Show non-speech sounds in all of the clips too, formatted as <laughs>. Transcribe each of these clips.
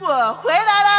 我回来了！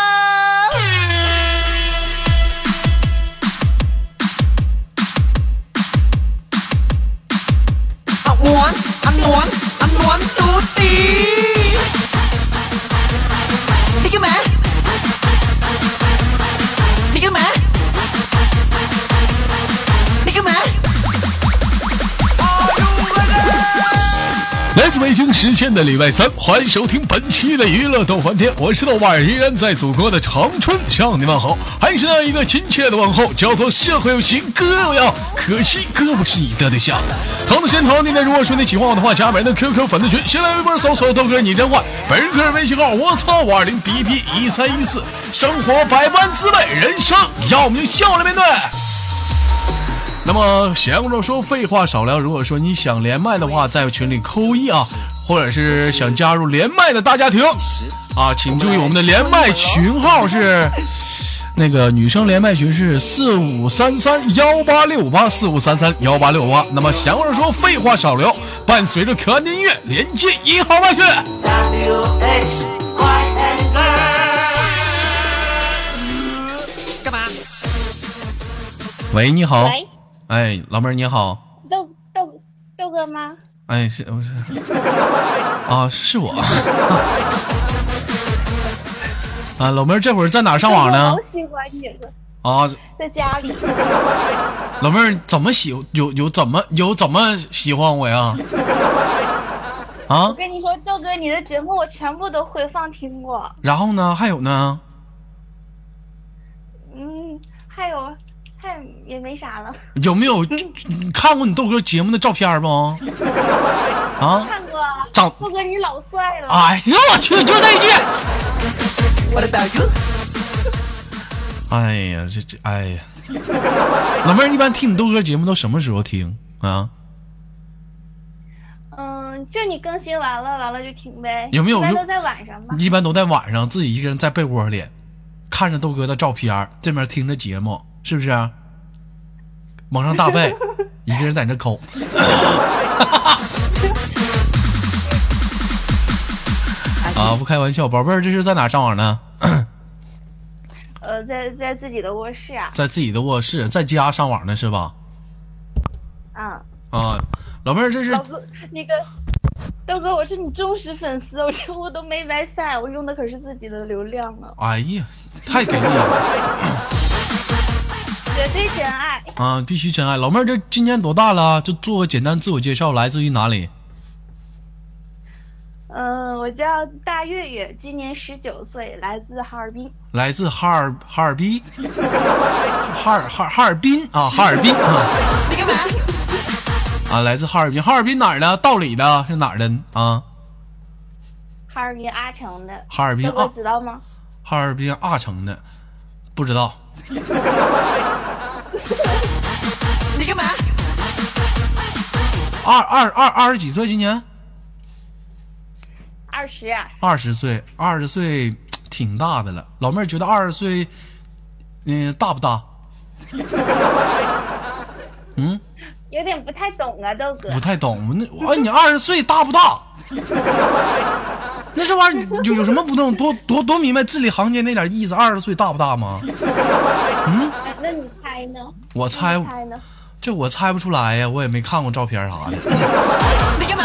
时间的礼拜三，欢迎收听本期的娱乐逗翻天，我是豆瓣儿，依然在祖国的长春向你问好，还是那一个亲切的问候，叫做社会有型哥有样，可惜哥不是你的对象。同的时间同样地点，如果说你喜欢我的话，加本人的 QQ 粉丝群，先来微博搜索豆哥你真坏，本人个人微信号我操五二零 B B 一三一四，生活百般滋味，人生要我们就笑着面对。那么闲着说废话少聊，如果说你想连麦的话，在群里扣一啊，或者是想加入连麦的大家庭啊，请注意我们的连麦群号是 <laughs> 那个女生连麦群是四五三三幺八六八四五三三幺八六八。那么闲着说废话少聊，伴随着可爱的音乐连接一号麦去。W X Y Z。干嘛？喂，你好，喂，哎，老妹儿你好，豆豆豆哥吗？哎是不是 <laughs> 啊？是我 <laughs> 啊，老妹儿这会儿在哪上网呢好？喜欢你了，啊，在家里。<laughs> 老妹儿怎么喜有有怎么有怎么喜欢我呀？啊我，跟你说，豆哥，你的节目我全部都回放听过。然后呢？还有呢？嗯，还有，还也没啥了。<laughs> 有没有你看过你豆哥节目的照片不？<laughs> 啊？看过啊，长豆哥你老帅了。哎呀，我去，就那一句。哎呀，这这，哎呀，<laughs> 老妹儿一般听你豆哥节目都什么时候听啊？嗯，就你更新完了，完了就听呗。有没有一般都在晚上吧？一般都在晚上自己一个人在被窝里，看着豆哥的照片，这边听着节目，是不是？蒙上大被，<laughs> 一个人在那抠。<laughs> 啊，不开玩笑，宝贝儿，这是在哪上网呢？呃，在在自己的卧室啊。在自己的卧室，在家上网呢是吧？嗯，啊，老妹儿，这是老哥，那个豆哥，我是你忠实粉丝，我这我都没 WiFi，我用的可是自己的流量啊，哎呀，太给力了 <laughs> 绝对真爱。啊！必须真爱。老妹儿，这今年多大了？就做个简单自我介绍，来自于哪里？嗯，我叫大月月，今年十九岁，来自哈尔滨。来自哈尔哈尔滨，<laughs> 哈尔哈哈尔滨啊，哈尔滨啊你干嘛？啊，来自哈尔滨，哈尔滨哪儿的？道里的是哪儿的啊？哈尔滨阿城的，哈尔滨啊，知道吗？哈尔滨阿城的，不知道。你干嘛？二二二二十几岁？今年二十，啊二十岁，二十岁挺大的了。老妹儿觉得二十岁，嗯、大不大？<laughs> 嗯，有点不太懂啊，豆哥不。太懂。那哎，你二十岁大不大？<laughs> 那这玩意儿有有什么不懂？多多多明白字里行间那点意思。二十岁大不大吗？嗯那你猜呢？我猜你猜呢？这我猜不出来呀，我也没看过照片啥的。<laughs> 你干嘛？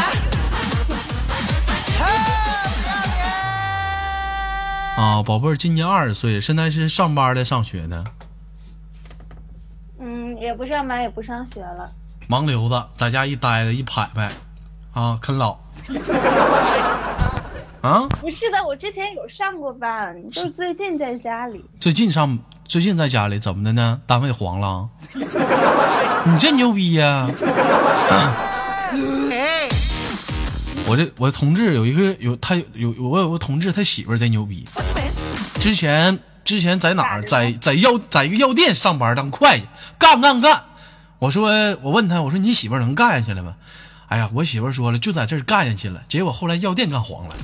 啊，宝贝儿，今年二十岁，现在是上班的，上学的，嗯，也不上班，也不上学了。盲流子，在家一待着一拍拍，啊，啃老。<laughs> 啊，不是的，我之前有上过班，就是最近在家里。最近上最近在家里怎么的呢？单位黄了？<laughs> 你这牛逼呀、<laughs> 哎，我这我同志有一个有他有我有个同志他媳妇儿贼牛逼，之前之前在哪儿在在药在一个药店上班当会计，干干干。我说我问他我说你媳妇儿能干下去了吗？哎呀，我媳妇儿说了就在这儿干下去了，结果后来药店干黄了。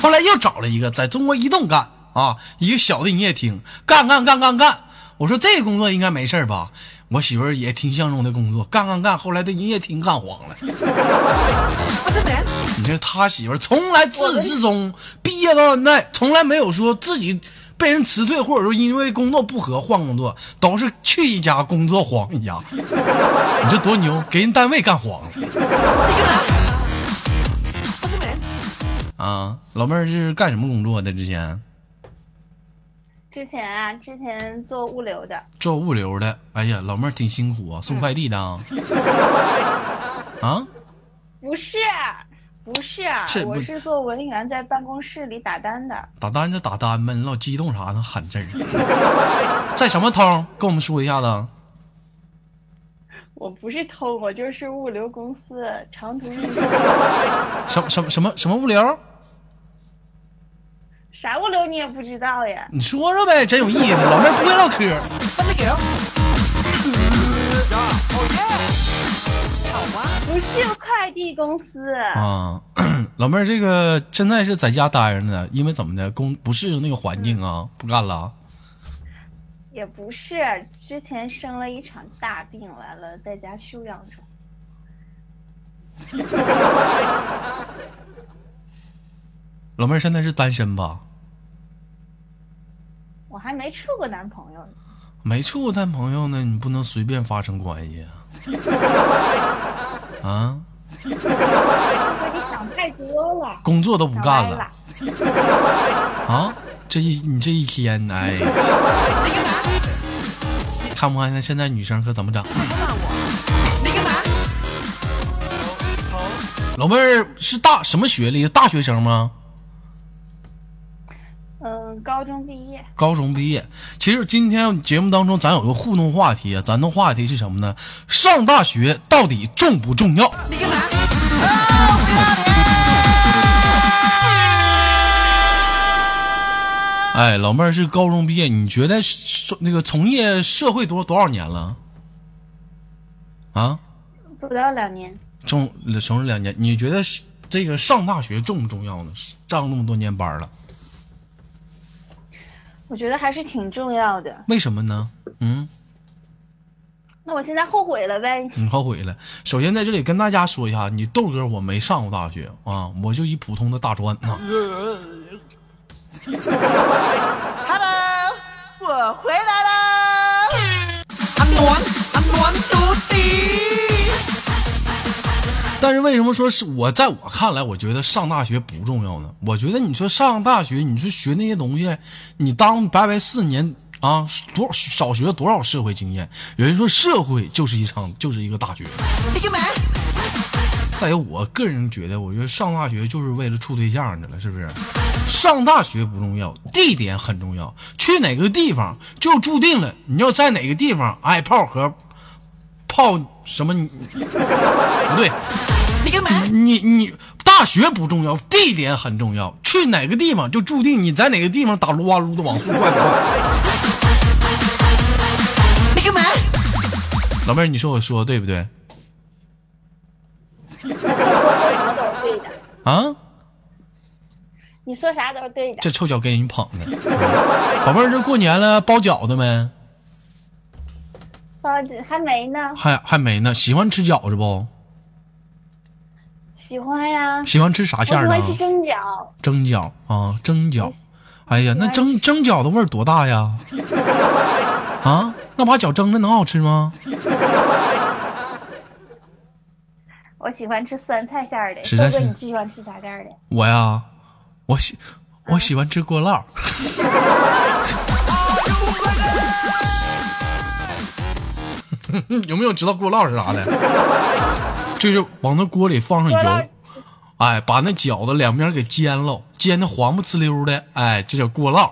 后来又找了一个在中国移动干啊，一个小的营业厅干干干干干。我说这个工作应该没事儿吧？我媳妇儿也挺相中的工作，干干干，后来的营业厅干黄了。<laughs> 你这他媳妇儿从来自始至终毕业到现在，从来没有说自己被人辞退，或者说因为工作不合换工作，都是去一家工作黄一家。<laughs> 你这多牛，给人单位干黄了。啊，老妹儿是干什么工作的？之前之前啊，之前做物流的，做物流的。哎呀，老妹儿挺辛苦啊，送快递的啊。<laughs> 啊，不是，不是，是我是做文员，在办公室里打单的。打单就打单呗，你老激动啥呢？喊字儿。<laughs> 在什么通？跟我们说一下子。我不是偷，我就是物流公司长途运 <laughs> 输。什什么什么什么物流？啥物流你也不知道呀？你说说呗，真有意思。老妹儿不会唠嗑。<laughs> 不是快递公司，啊，<clears throat> 老妹儿，这个现在是在家待着呢，因为怎么的，工不适应那个环境啊，不干了。也不是，之前生了一场大病，完了在家休养中。<laughs> 老妹儿现在是单身吧？我还没处过男朋友呢。没处过男朋友呢，你不能随便发生关系啊。<laughs> 啊，想太多了。工作都不干了啊！这一你这一天，哎，看不看那现在女生可怎么整？老妹儿是大什么学历？大学生吗？嗯，高中毕业。高中毕业。其实今天节目当中咱有个互动话题啊，咱的话题是什么呢？上大学到底重不重要？哎，老妹儿是高中毕业，你觉得那个从业社会多多少年了？啊，不到两年，重从事两年，你觉得这个上大学重不重要呢？上那么多年班了，我觉得还是挺重要的。为什么呢？嗯。那我现在后悔了呗？你后悔了。首先在这里跟大家说一下，你豆哥我没上过大学啊，我就一普通的大专啊。<laughs> Hello，我回来啦！安暖安暖嘟地。但是为什么说是我在我看来，我觉得上大学不重要呢？我觉得你说上大学，你说学那些东西，你当白白四年啊，多少学了多少社会经验？有人说社会就是一场就是一个大学。再有，我个人觉得，我觉得上大学就是为了处对象去了，是不是？上大学不重要，地点很重要。去哪个地方就注定了你要在哪个地方挨炮和泡什么？不对，你，你你大学不重要，地点很重要。去哪个地方就注定你在哪个地方打撸啊撸的网速快的快。你个妹，老妹儿，你说我说的对不对？你说什么都是对的，啊？你说啥都是对的。这臭脚给人捧的。宝贝儿，这过年了，包饺子没？包子还没呢，还还没呢。喜欢吃饺子不？喜欢呀。喜欢吃啥馅儿呢？喜欢吃蒸饺，蒸饺啊，蒸饺。哎呀，那蒸蒸饺的味儿多大呀？<laughs> 啊，那把饺蒸的能好吃吗？我喜欢吃酸菜馅儿的。实在是豆哥，你喜欢吃啥馅儿的？我呀，我喜我喜欢吃锅烙。<laughs> <laughs> 有没有知道锅烙是啥的？就是往那锅里放上油，哎，把那饺子两边给煎了，煎的黄不呲溜的，哎，这叫锅烙，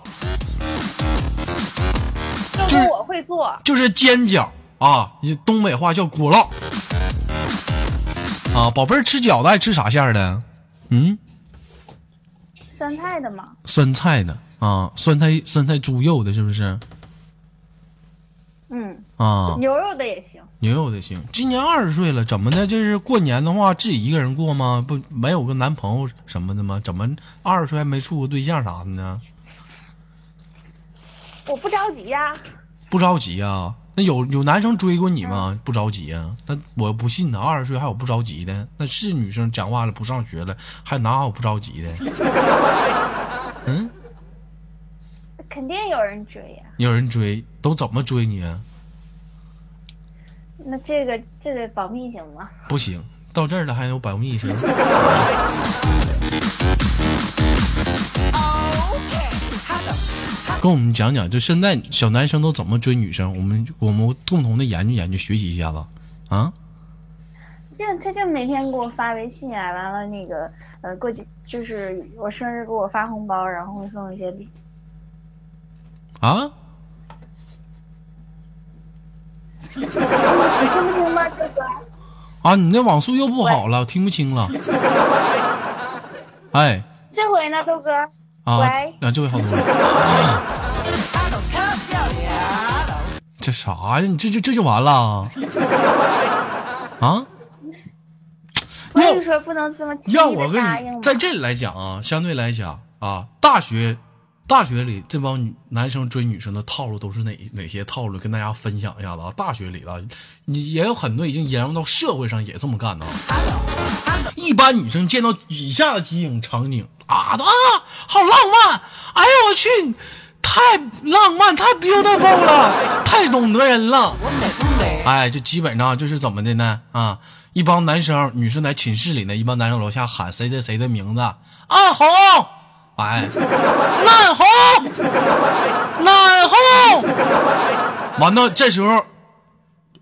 豆就是我会做，就是煎饺啊，东北话叫锅烙。啊，宝贝儿吃饺子爱吃啥馅儿的？嗯，酸菜的吗。酸菜的啊，酸菜酸菜猪肉的，是不是？嗯，啊，牛肉的也行。牛肉的行。今年二十岁了，怎么的？就是过年的话，自己一个人过吗？不，没有个男朋友什么的吗？怎么二十岁还没处过对象啥的呢？我不着急呀、不着急啊。那有有男生追过你吗？不着急啊？那我不信呢，二十岁还有不着急的？那是女生讲话了，不上学了，还哪有不着急的？<laughs> 嗯，肯定有人追呀、有人追，都怎么追你啊？那这个这个保密行吗？不行，到这儿了还有保密行？跟我们讲讲，就现在小男生都怎么追女生？我们我们共同的研究研究，学习一下子啊！就他就每天给我发微信啊，完了那个呃过几就是我生日给我发红包，然后会送一些礼。啊！你听不听吗，这个？啊！你那网速又不好了，听不清了。<laughs> 哎，这回呢，豆哥？啊，喂啊，这回好多了。这啥呀？你这这这就完了？啊？所以说不能这么轻易要我跟的答应在这里来讲啊，相对来讲啊，大学大学里这帮女男生追女生的套路都是哪哪些套路？跟大家分享一下子啊。大学里啊，你也有很多已经延用到社会上也这么干呢。一般女生见到以下几种场景啊啊，好浪漫！哎呦我去，太浪漫，太 beautiful 了，太懂得人了。哎，就基本上就是怎么的呢？啊，一帮男生、女生在寝室里呢，一帮男生楼下喊谁谁谁的名字，安红，哎，南红，南红。完了，这时候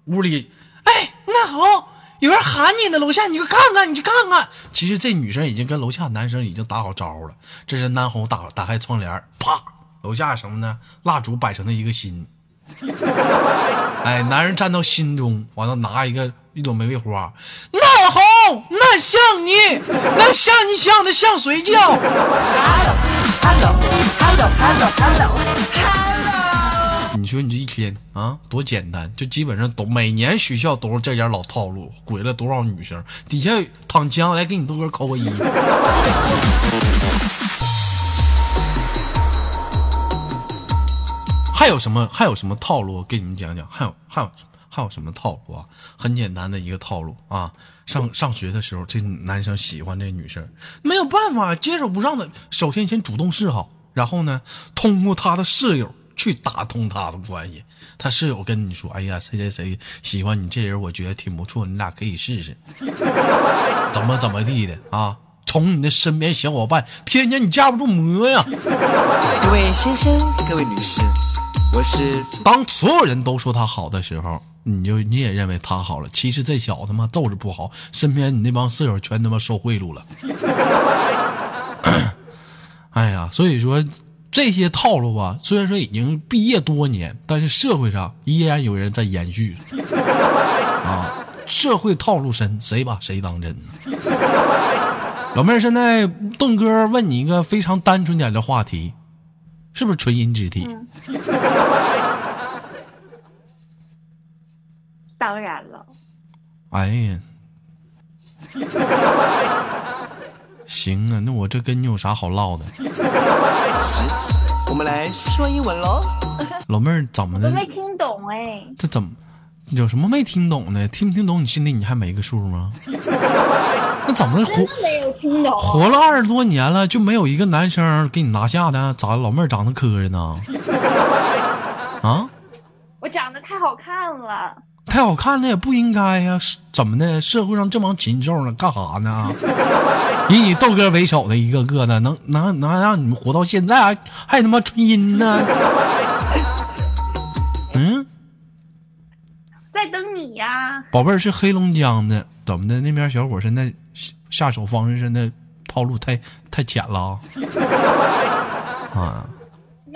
屋里，哎，南红，有人喊你呢，楼下你去看看，你去看看。其实这女生已经跟楼下男生已经打好招呼了。这是南红打打开窗帘，啪，楼下什么呢？蜡烛摆成了一个心。哎，男人站到心中，完了拿一个一朵玫瑰花，那红，那像你，那像你像的像谁叫？你说你这一天啊，多简单，就基本上都每年学校都是这点老套路，毁了多少女生？底下躺枪来给你豆哥扣个一。还有什么？还有什么套路？给你们讲讲。还有还有还有什么套路啊？很简单的一个套路啊。上上学的时候，这男生喜欢这女生，没有办法，接受不上的，首先先主动示好，然后呢，通过他的室友去打通他的关系。他室友跟你说：“哎呀，谁谁谁喜欢你这人，我觉得挺不错，你俩可以试试。<laughs> ”怎么怎么地的啊？从你的身边小伙伴，天天你架不住魔呀。各位先生，各位女士，我是当所有人都说他好的时候，你就你也认为他好了。其实这小子他妈揍着不好，身边你那帮室友全他妈受贿赂了。<coughs> 哎呀，所以说这些套路吧，虽然说已经毕业多年，但是社会上依然有人在延续。<laughs> 啊，社会套路深，谁把谁当真？老妹儿，现在邓哥问你一个非常单纯点的话题，是不是纯阴之体？当然了，哎呀，行啊，那我这跟你有啥好唠的？我们来说英文喽。<laughs> 老妹儿怎么的？我没听懂哎。这怎么有什么没听懂的？听不听懂？你心里你还没个数吗？<laughs> 那怎么的活真的没有听懂。活了二十多年了，就没有一个男生给你拿下的？咋老妹儿长得磕碜呢？<laughs> 啊，我长得太好看了，太好看了也不应该呀、是怎么的？社会上这帮禽兽呢，干啥呢？<laughs> 以你豆哥为首的一个个的，能能能让你们活到现在，还还他妈纯阴呢？<laughs> 嗯，在等你呀。宝贝儿是黑龙江的，怎么的？那边小伙现在下下手方式真的套路太太浅了啊！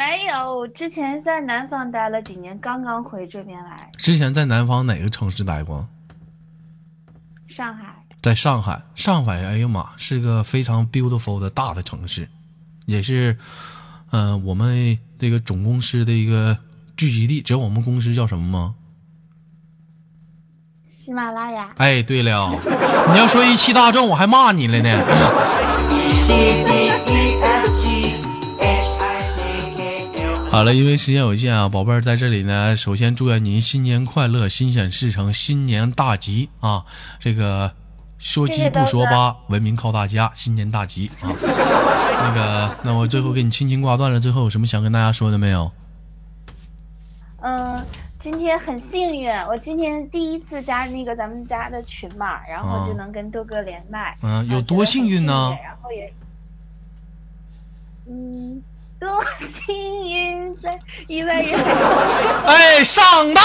啊，没有，之前在南方待了几年，刚刚回这边来，之前在南方哪个城市待过？上海。在上海，上海，哎呀妈，是个非常 beautiful 的大的城市，也是，嗯、我们这个总公司的一个聚集地。知道我们公司叫什么吗？喜马拉雅，哎，对了，你要说一汽大众，我还骂你了呢。<laughs> 好了，因为时间有限啊，宝贝儿在这里呢，首先祝愿您新年快乐，心想事成，新年大吉啊！这个说鸡不说八，文明靠大家，新年大吉啊！那个，那我最后给你轻轻挂断了，最后有什么想跟大家说的没有？嗯，今天很幸运，我今天第一次加那个咱们家的群嘛，然后就能跟豆哥连麦。嗯，有多幸运呢？然后也，嗯，多幸运在意外人。哎，上当！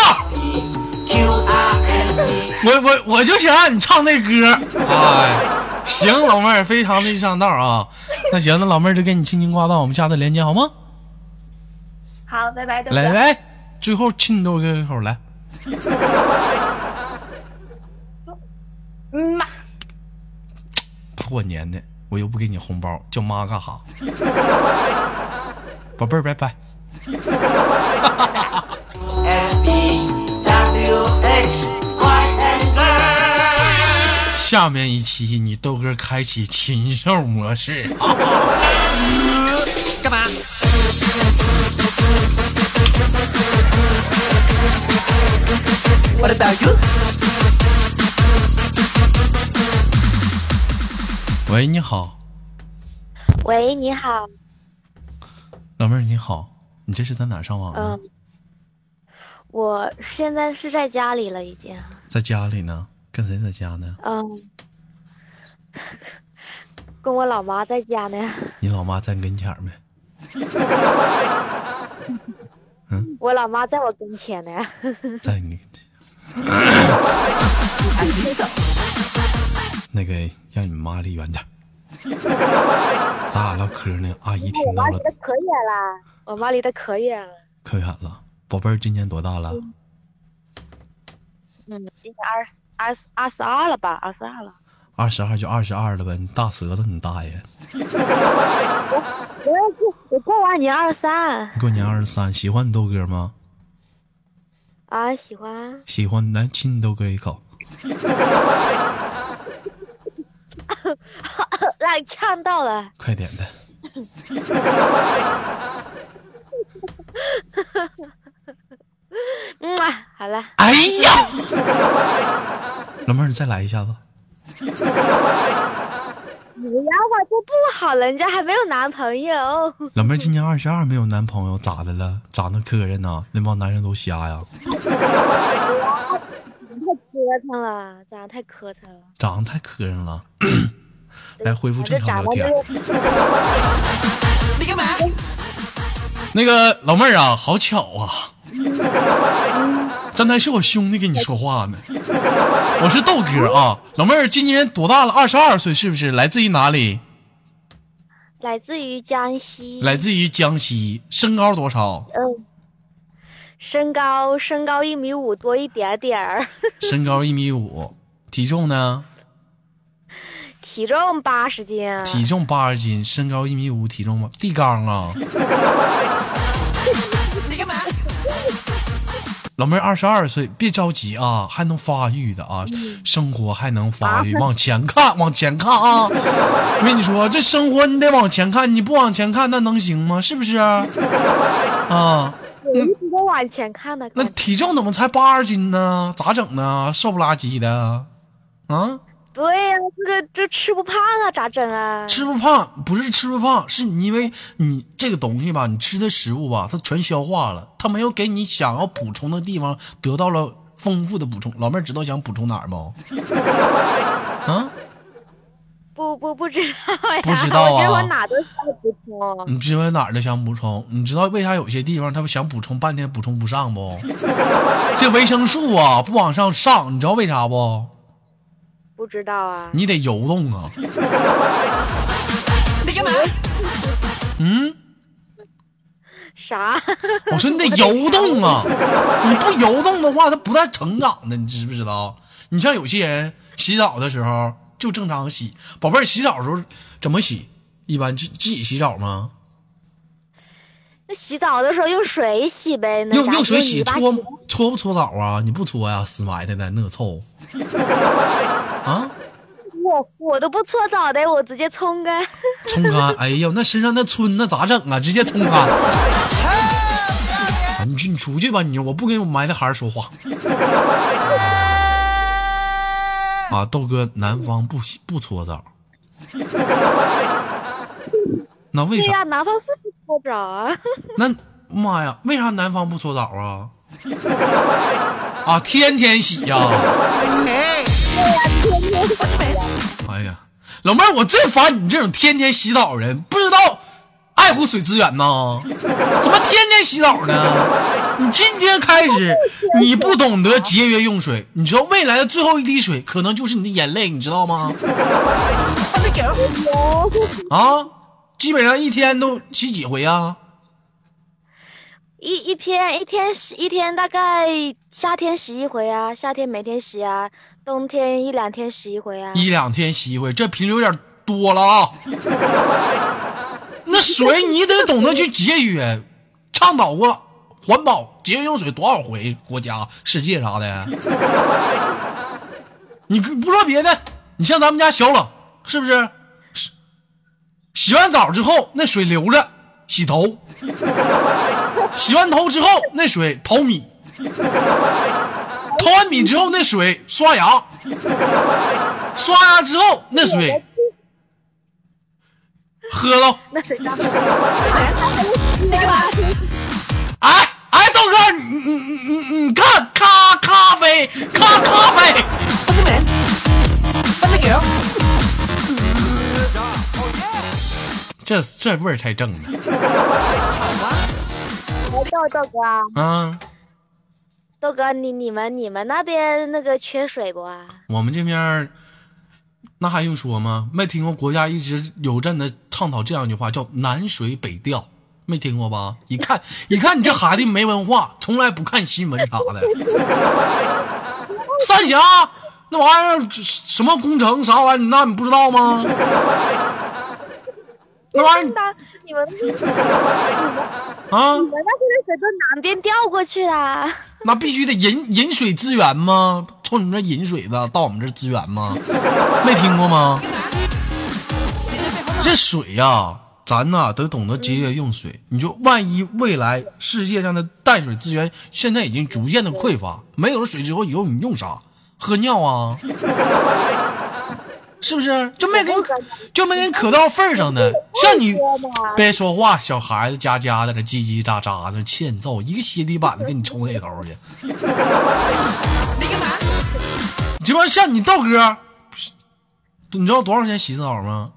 我我我就想让你唱那歌。哎，行，老妹儿，非常的上道啊。那行，那老妹儿就给你轻轻挂断，我们下次连接好吗？好，拜拜。来来。最后亲豆哥一口来，妈！大过年的，我又不给你红包，叫妈干哈？宝贝儿，拜拜。下面一期你豆哥开启禽兽模式，干嘛？What about you？？喂，你好。喂，你好。老妹儿，你好，你这是在哪上网呢？嗯，我现在是在家里了，已经。在家里呢？跟谁在家呢？嗯，跟我老妈在家呢。你老妈在跟前没？<laughs> 嗯，我老妈在我跟前呢。<laughs> 在你。<laughs> 那个，让你妈离远点。咱俩唠嗑呢，阿姨听到了。我妈离得可远了，我妈离得可远了。可远了，宝贝儿今年多大了？嗯，今年二二二十二了吧？二十二了。二十二就二十二了呗，你大舌头，你大爷！<laughs> 我我我过完年二十三。过年二十三，喜欢你豆哥吗？啊，喜欢。喜欢，来亲你豆哥一口。<laughs> 来，呛到了。快点的。<laughs> 嗯啊，好了。哎呀，老妹儿，你再来一下子。不要吧，就不好了，人家还没有男朋友。老妹儿今年二十二，没有男朋友，咋的了？长得磕碜呢？那帮男人都瞎呀？<laughs> 太磕碜了，长得太磕碜了。长得太磕碜了。来恢复正常聊天。你干嘛？那个老妹儿啊，好巧啊！刚才是我兄弟跟你说话呢。我是豆哥啊，老妹儿今年多大了？二十二岁是不是？来自于哪里？来自于江西。来自于江西，身高多少？嗯，身高身高一米五多一点点儿。<laughs> 身高一米五，体重呢？体重八十斤。体重八十斤，身高一米五，体重吗？地缸啊！你干嘛？老妹儿二十二岁，别着急啊，还能发育的啊，生活还能发育，往前看，往前看啊！我跟你说，这生活你得往前看，你不往前看，那能行吗？是不是？<laughs> 啊，我一直都往前看的。那体重怎么才八十斤呢？咋整呢？瘦不拉几的，啊？对呀，这个这吃不胖啊，咋整啊？吃不胖不是吃不胖，是因为你这个东西吧，你吃的食物吧，它全消化了，它没有给你想要补充的地方得到了丰富的补充。老妹儿知道想补充哪儿吗？<laughs> 啊？不不不知道呀，不知道啊。我觉得我哪都想补充。你知道哪儿都想补充？你知道为啥有些地方他们想补充半天补充不上不？<laughs> 这维生素啊不往上上，你知道为啥不？不知道啊，你得游动啊！你干嘛？嗯？啥？我说你得游动啊！你不游动的话，它不带成长的，你知不知道？你像有些人洗澡的时候就正常洗，宝贝儿洗澡的时候怎么洗？一般自自己洗澡吗？那洗澡的时候用水洗呗，用用水洗搓搓不搓澡啊？你不搓呀？死埋汰的那臭。啊！我我都不搓澡的，我直接冲干。<laughs> 冲干！哎呦，那身上那皴那咋整啊？直接冲干。<laughs> 你去你出去吧，你我不跟我埋汰孩儿说话。<laughs> 啊，豆哥，南方不洗不搓澡，那为啥？对呀、南方是不搓澡啊。那妈呀，为啥南方不搓澡啊？啊，天天洗呀、<laughs> 哎呀，老妹儿，我最烦你这种天天洗澡的人，不知道爱护水资源呐？怎么天天洗澡呢？你今天开始，<laughs> 你不懂得节约用水，你知道未来的最后一滴水可能就是你的眼泪，你知道吗？啊，基本上一天都洗几回啊？一一天一天洗一天，大概夏天洗一回啊，夏天每天洗啊，冬天一两天洗一回啊。一两天洗一回，这频率有点多了啊。<laughs> 那水你得懂得去节约，倡导过环保节约用水多少回？国家、世界啥的。<laughs> 你不说别的，你像咱们家小冷，是不是？洗洗完澡之后，那水留着洗头，<laughs> 洗完头之后那水淘米，淘完米之后那水刷牙，刷牙之后那水喝了。那谁家？哎哎，豆哥，你你你你你看咖咖啡咖咖啡，这这味儿才正呢。豆豆哥啊，啊，豆哥，你你们你们那边那个缺水不？我们这边那还用说吗？没听过国家一直有阵的倡导这样一句话，叫南水北调，没听过吧？一看 <laughs> 一看你这孩子没文化，从来不看新闻啥的。三峡那玩意儿什么工程啥玩意儿，那你不知道吗？那玩意儿啊，你们那边的水都南边调过去的。那必须得引引水资源吗？从你们这引水的到我们这资源吗？没听过吗？这水呀、咱呐得懂得节约用水。你就万一未来世界上的淡水资源现在已经逐渐的匮乏，没有了水之后，以后你用啥？喝尿啊？是不是？就没给你就没给你可到份儿上呢？像你别说话，小孩子家家的这叽叽喳喳的欠揍，一个鞋底板子给你抽那头去。这帮像你豆哥，你知道多少钱洗一次澡吗？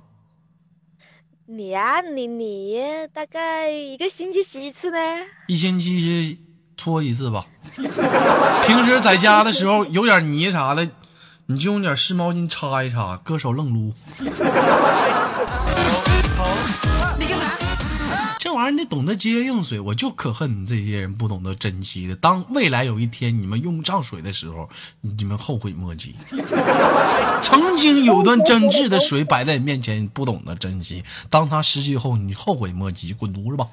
你呀、你你大概一个星期洗一次呢？一星期搓一次吧。平时在家的时候有点泥啥的，你就用点湿毛巾擦一擦，搁手愣撸。<laughs> 这玩意儿你得懂得节约用水，我就可恨你这些人不懂得珍惜的。当未来有一天你们用不上水的时候，你们后悔莫及。<laughs> 曾经有段真挚的水摆在你面前，你不懂得珍惜，当它失去后，你后悔莫及。滚犊子吧！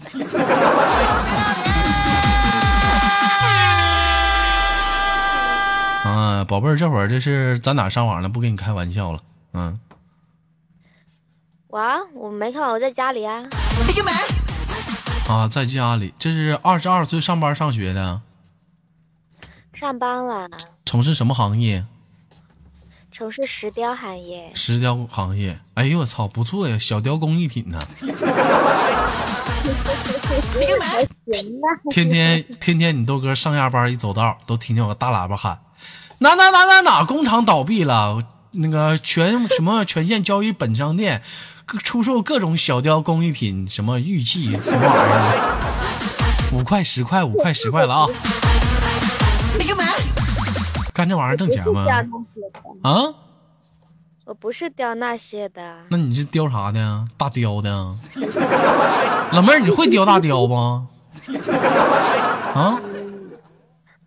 啊，宝贝儿，这会儿这是咱哪上网了？不跟你开玩笑了。嗯，我啊我没看，我在家里啊。啊，在家里，这是二十二岁上班上学的，上班了，从事什么行业？从事石雕行业。石雕行业。哎呦我操，不错呀，小雕工艺品呢。<laughs> 天天天天你豆哥上下班一走道，都听见我大喇叭喊：哪哪哪哪哪工厂倒闭了，那个全什么全县交易本商店，各出售各种小雕工艺品，什么玉器什么玩意儿，五块十块五块十块了啊！你干嘛？干这玩意儿挣钱吗？啊？我不是雕那些的。那你是雕啥的呀？大雕的呀？老妹儿，你会雕大雕吗？啊？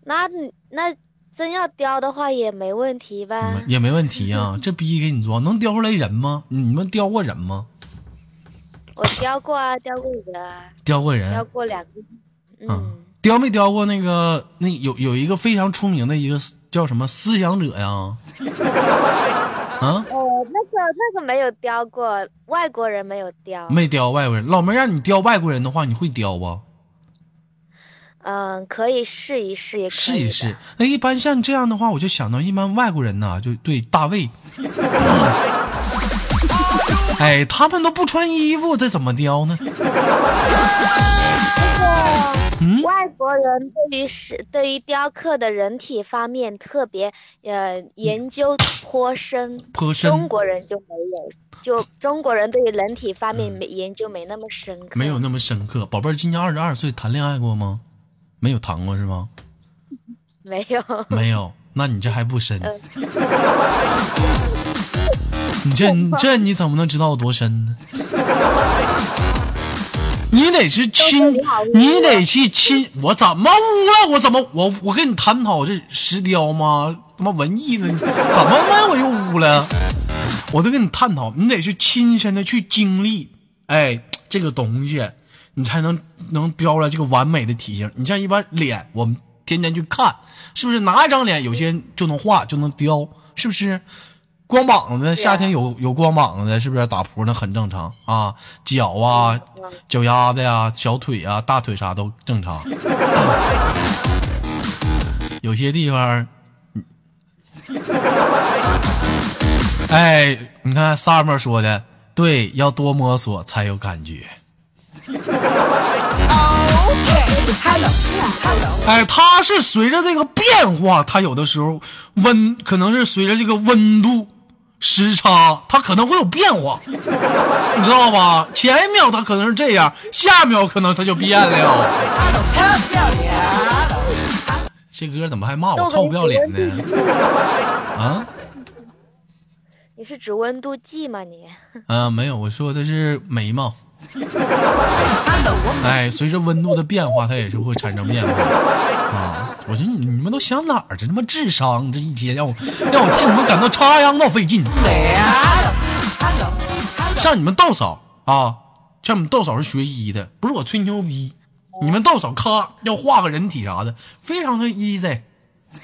那你那真要雕的话也没问题吧？也没问题呀、这逼给你装，能雕出来人吗？你们雕过人吗？我雕过啊，雕过人啊，雕过人雕，过两个。嗯嗯，雕没雕过那个？那有有一个非常出名的一个叫什么思想者呀？啊，<laughs> 哦，那个那个没有雕过，外国人没有雕。没雕外国人。老妹儿让你雕外国人的话，你会雕不？嗯，可以试一试，也可以试一试。那一般像这样的话，我就想到一般外国人呢，就对大卫，哎，他们都不穿衣服，这怎么雕呢？嗯外国人对于是对于雕刻的人体方面特别呃研究颇深，颇深中国人就没有，就中国人对于人体方面没研究没那么深刻，没有那么深刻。宝贝儿，今年二十二岁，谈恋爱过吗？没有谈过是吗？没有，没有，那你这还不深。嗯 <laughs> 你这你这你怎么能知道有多深呢？你得是亲你得去亲。我怎么污了？我怎么我我跟你探讨这石雕吗？他妈文艺的，怎么他妈我又污了？我都跟你探讨，你得是亲身的去经历，哎，这个东西，你才能能雕出来这个完美的体型。你像一般脸，我们天天去看，是不是拿一张脸，有些人就能画就能雕，是不是？光膀子，夏天有有光膀子的，是不是打扑那很正常啊？脚啊，脚丫子呀、小腿啊、大腿啥都正常。<laughs> 有些地方，嗯哎，你看 Summer 说的对，要多摸索才有感觉。<laughs> 哎，它是随着这个变化，它有的时候温可能是随着这个温度时差，它可能会有变化，<laughs> 你知道吧？前一秒它可能是这样，下一秒可能它就变了。这歌怎么还骂我臭不要脸呢？啊？你是指温度计吗你？啊，没有，我说的是眉毛。<laughs> 哎，随着温度的变化，它也是会产生变化啊！我说你你们都想哪儿去？他妈智商这一天让我让我替你们感到插秧到费劲。像你们道嫂啊，像你们道嫂是学医的，不是我吹牛逼。你们道嫂咔要画个人体啥的，非常的 easy，<laughs>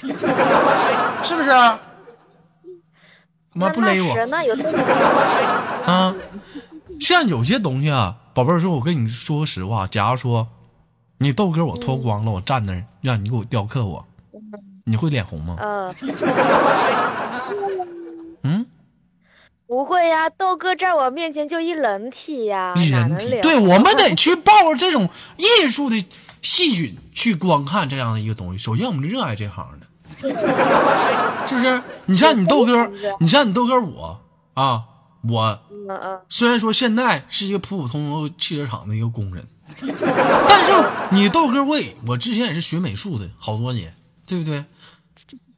是不是？妈那那不勒我 <laughs> 啊！像有些东西啊，宝贝儿说，我跟你说实话，假如说你豆哥我脱光了，我站那儿让你给我雕刻我，你会脸红吗？呃嗯，不会呀，豆哥在我面前就一人体呀，一人体，对我们得去抱着这种艺术的细菌去观看这样的一个东西。首先，我们热爱这行的，<laughs> 是不是？你像你豆哥，你像你豆哥我啊，我虽然说现在是一个普普通通汽车厂的一个工人，但是你豆哥会，我之前也是学美术的，好多年，对不对？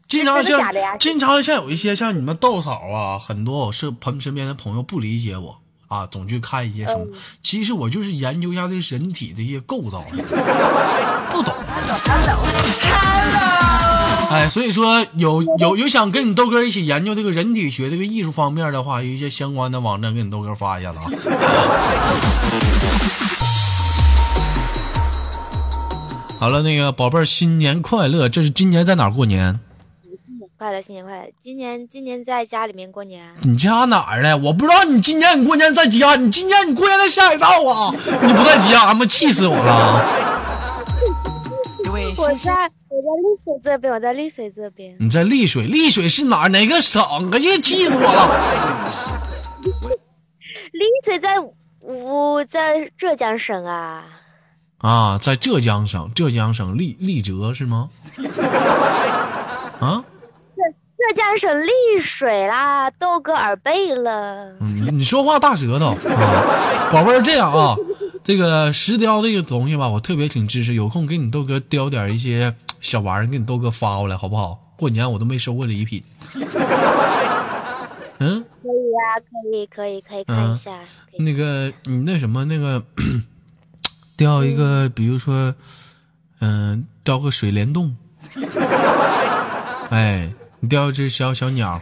经常像经常像有一些像你们豆嫂啊，很多我是朋身边的朋友不理解我啊，总去看一些什么，其实我就是研究一下这人体的一些构造，<laughs> 不懂。哎，所以说有有有想跟你豆哥一起研究这个人体学这个艺术方面的话，有一些相关的网站给你豆哥发一下子啊。好了，那个宝贝儿，新年快乐！这是今年在哪儿过年？快乐，新年快乐！今年今年在家里面过年，你家哪儿呢？我不知道你今年你过年在家，你今年你过年在下水道啊？你不在家，他妈气死我了！我在我在丽水这边，我在丽水这边。你在丽水，丽水是哪儿？哪个省？哎呀，气死我了！<laughs> 丽水在我在浙江省啊。啊，在浙江省，浙江省丽丽泽是吗？<laughs> 啊，浙江省丽水啦，豆哥耳背了。嗯，你说话大舌头啊，宝贝儿，这样啊，这个石雕这个东西吧，我特别挺支持，有空给你豆哥雕点一些小玩意儿，给你豆哥发过来，好不好？过年我都没收过礼品。嗯，可以啊，可以，可以，可以看一下。那个你那什么那个雕一个，比如说，嗯、雕个水帘洞，哎，你雕一只小小鸟，<laughs>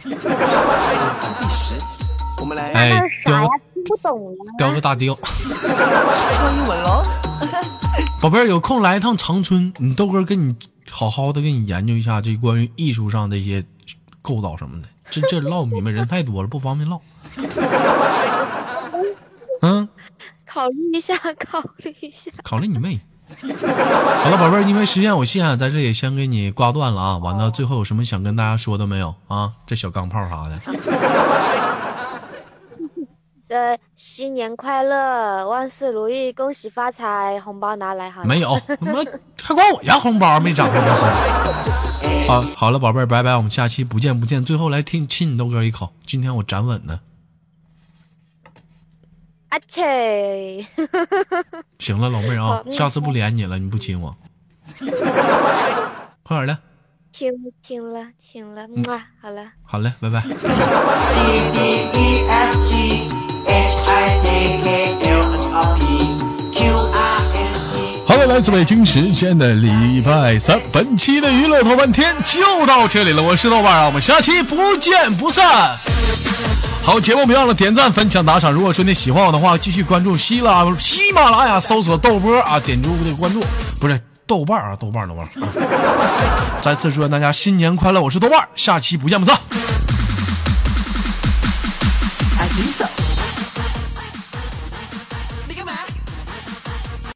哎雕不懂呀。雕个大雕。说英文喽。<laughs> 宝贝儿，有空来一趟长春，你豆哥跟你好好的跟你研究一下这关于艺术上的一些构造什么的。这这唠你们人太多了，不方便唠。<laughs> 嗯，考虑一下，考虑一下。考虑你妹！好了，宝贝儿，因为时间有限，在这里先给你挂断了啊。完了，最后有什么想跟大家说的没有啊？这小钢炮啥的。对，新年快乐，万事如意，恭喜发财，红包拿来哈。没有，他妈还管我要红包没长这是。<laughs> 好，好了，宝贝儿，拜拜，我们下期不见不见。最后来听亲你豆哥一口，今天我站稳呢。啊切！<laughs> 行了，老妹儿啊，下次不连你了，你不亲我。快点的。亲了，亲了，亲了，嗯，好了，好嘞，拜拜。Hijklmqrst 好了，来自北京时间的礼拜三，本期的娱乐头半天就到这里了。我是豆瓣啊，我们下期不见不散。好，节目别忘了点赞、分享、打赏。如果说你喜欢我的话，继续关注喜拉喜马拉雅，搜索豆波啊，点住这个关注，不是豆瓣啊，豆瓣豆瓣。再次祝愿大家新年快乐！我是豆瓣，下期不见不散。